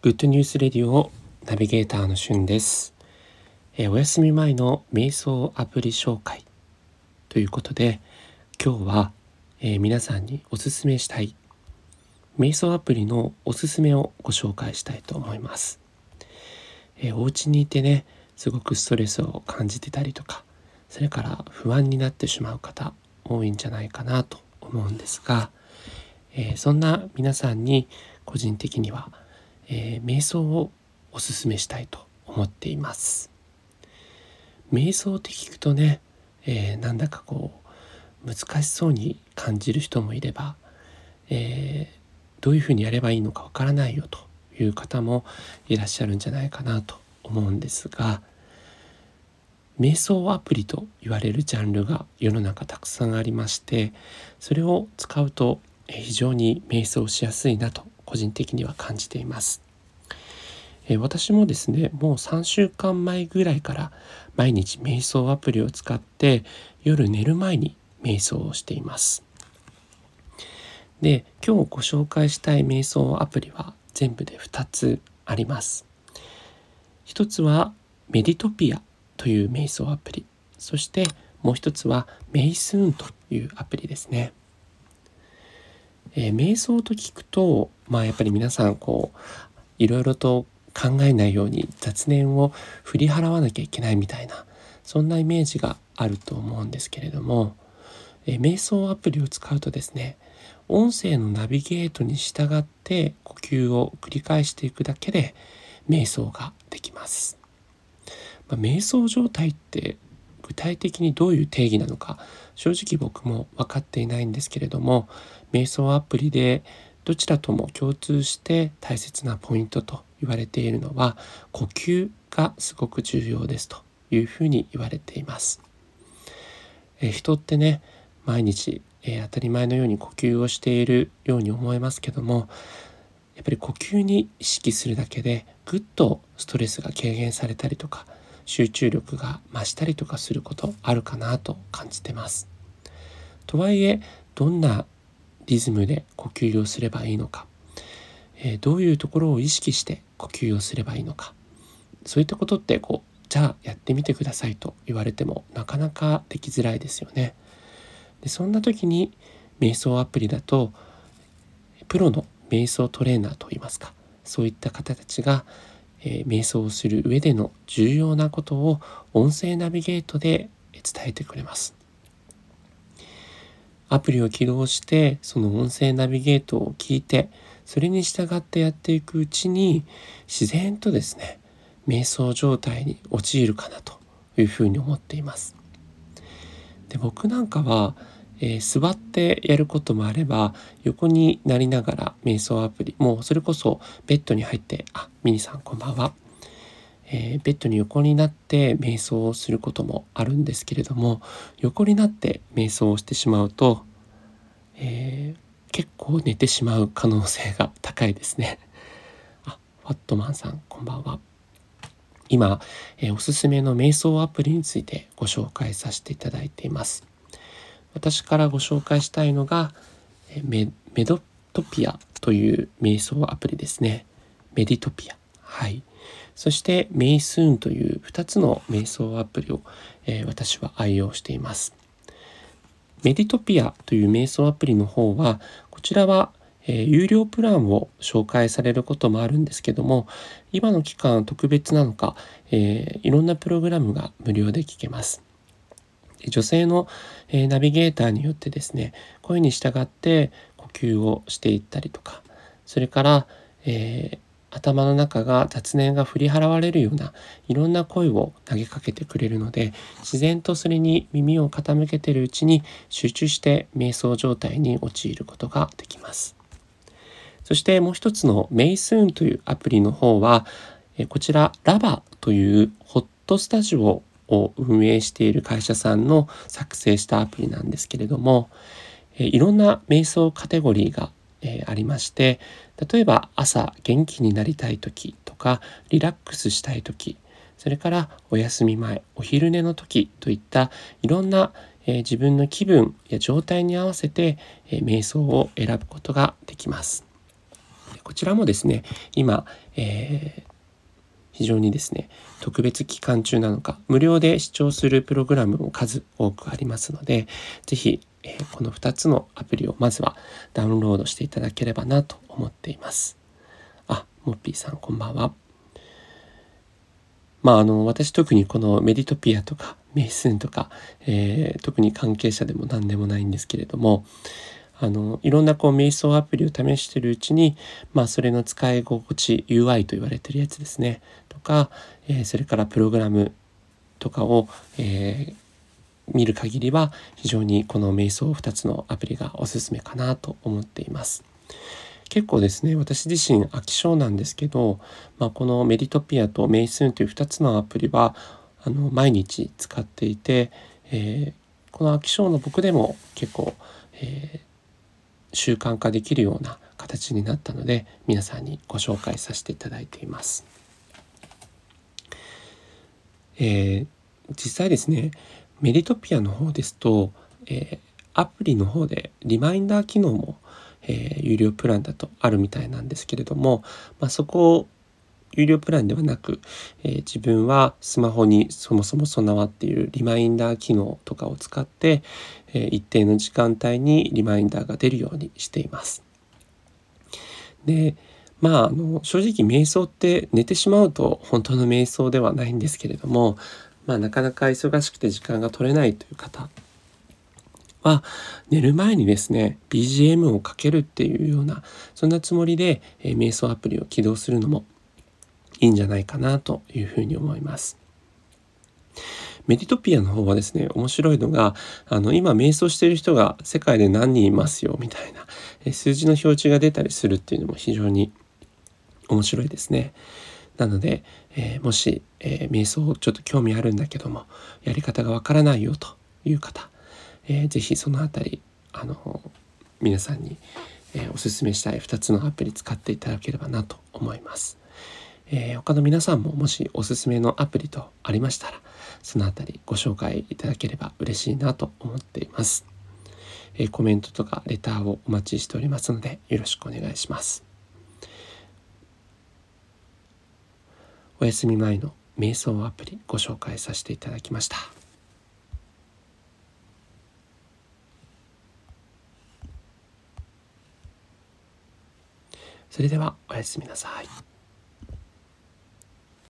グッドニュースレディオナビゲーターのしゅんです、えー、お休み前の瞑想アプリ紹介ということで今日は、えー、皆さんにおすすめしたい瞑想アプリのおすすめをご紹介したいと思います、えー、お家にいてねすごくストレスを感じてたりとかそれから不安になってしまう方多いんじゃないかなと思うんですが、え、そんな皆さんに個人的には、えー、瞑想をおすすめしたいと思っています。瞑想って聞くとね、えー、なんだかこう難しそうに感じる人もいれば、えー、どういうふうにやればいいのかわからないよという方もいらっしゃるんじゃないかなと思うんですが瞑想アプリと言われるジャンルが世の中たくさんありましてそれを使うと非常に瞑想しやすいなと個人的には感じています。え私もですねもう3週間前ぐらいから毎日瞑想アプリを使って夜寝る前に瞑想をしています。で今日ご紹介したい瞑想アプリは全部で2つあります。一つはメディトピアという瞑想アプリそしてもう一つはメイスーンというアプリですね。えー、瞑想と聞くとまあやっぱり皆さんこういろいろと考えないように雑念を振り払わなきゃいけないみたいなそんなイメージがあると思うんですけれども、え、瞑想アプリを使うとですね音声のナビゲートに従って呼吸を繰り返していくだけで瞑想ができます。まあ、瞑想状態って具体的にどういう定義なのか正直僕も分かっていないんですけれども瞑想アプリでどちらとも共通して大切なポイントと言われているのは呼吸がすごく重要ですというふうに言われています。え人ってね毎日、え、当たり前のように呼吸をしているように思えますけどもやっぱり呼吸に意識するだけでぐっとストレスが軽減されたりとか集中力が増したりとかすることあるかなと感じてます。とはいえどんなリズムで呼吸をすればいいのか、えー、どういうところを意識して呼吸をすればいいのかそういったことってこうじゃあやってみてくださいと言われてもなかなかできづらいですよね。でそんな時に瞑想アプリだとプロの瞑想トレーナーといいますかそういった方たちがえー、瞑想をする上での重要なことを音声ナビゲートで伝えてくれます。アプリを起動してその音声ナビゲートを聞いてそれに従ってやっていくうちに自然とですね瞑想状態に陥るかなというふうに思っています。で僕なんかはえー、座ってやることもあれば横になりながら瞑想アプリもうそれこそベッドに入ってあミニさんこんばんは、えー、ベッドに横になって瞑想をすることもあるんですけれども横になって瞑想をしてしまうと、えー、結構寝てしまう可能性が高いですねあファットマンさんこんばんは今、えー、おすすめの瞑想アプリについてご紹介させていただいています私からご紹介したいのがメメドトピアという瞑想アプリですね。メディトピア。はい。そしてメイスーンという2つの瞑想アプリを、えー、私は愛用しています。メディトピアという瞑想アプリの方はこちらは、え、有料プランを紹介されることもあるんですけども今の期間特別なのか、えー、いろんなプログラムが無料で聞けます。女性の、えナビゲーターによってですね声に従って呼吸をしていったりとかそれから、え、頭の中が雑念が振り払われるようないろんな声を投げかけてくれるので自然とそれに耳を傾けてるうちに集中して瞑想状態に陥ることができます。そしてもう一つのメイスーンというアプリの方はこちらラバというホットスタジオを運営している会社さんの作成したアプリなんですけれども、えいろんな瞑想カテゴリーが、えありまして例えば朝元気になりたい時とかリラックスしたい時それからお休み前お昼寝の時といったいろんな、え自分の気分や状態に合わせて、え瞑想を選ぶことができます。こちらもですね今、えー、非常にですね特別期間中なのか無料で視聴するプログラムも数多くありますので是非、えー、この2つのアプリをまずはダウンロードしていただければなと思っています。あモッピーさんこんばんは。まああの私特にこのメディトピアとかメイスンとか、えー、特に関係者でも何でもないんですけれどもあのいろんなこう瞑想アプリを試してるうちに、まあ、それの使い心地 UI と言われてるやつですねとか、えー、それからプログラムとかを、えー、見る限りは非常にこの瞑想2つのアプリがおすすめかなと思っています。結構ですね私自身飽き性なんですけど、まあ、このメディトピアとメイスーンという2つのアプリはあの毎日使っていて、えー、この飽き性の僕でも結構、えー、習慣化できるような形になったので皆さんにご紹介させていただいています。えー、実際ですねメリトピアの方ですと、えー、アプリの方でリマインダー機能も、えー、有料プランだとあるみたいなんですけれども、まあ、そこを有料プランではなく、えー、自分はスマホにそもそも備わっているリマインダー機能とかを使って、えー、一定の時間帯にリマインダーが出るようにしています。でまああの正直瞑想って寝てしまうと本当の瞑想ではないんですけれども、まあ、なかなか忙しくて時間が取れないという方は寝る前にですね BGM をかけるっていうようなそんなつもりで、えー、瞑想アプリを起動するのもいいんじゃないかなというふうに思います。メディトピアの方はですね面白いのがあの今瞑想している人が世界で何人いますよみたいな数字の表示が出たりするっていうのも非常に面白いですね。なので、えー、もし、えー、瞑想ちょっと興味あるんだけどもやり方がわからないよという方、えー、ぜひその辺りあの皆さんに、えー、おすすめしたい2つのアプリ使っていただければなと思います。えー、他の皆さんももしおすすめのアプリとありましたらそのあたりご紹介いただければ嬉しいなと思っています、えー、コメントとかレターをお待ちしておりますのでよろしくお願いします。お休み前の瞑想アプリご紹介させていただきました。それではおやすみなさい。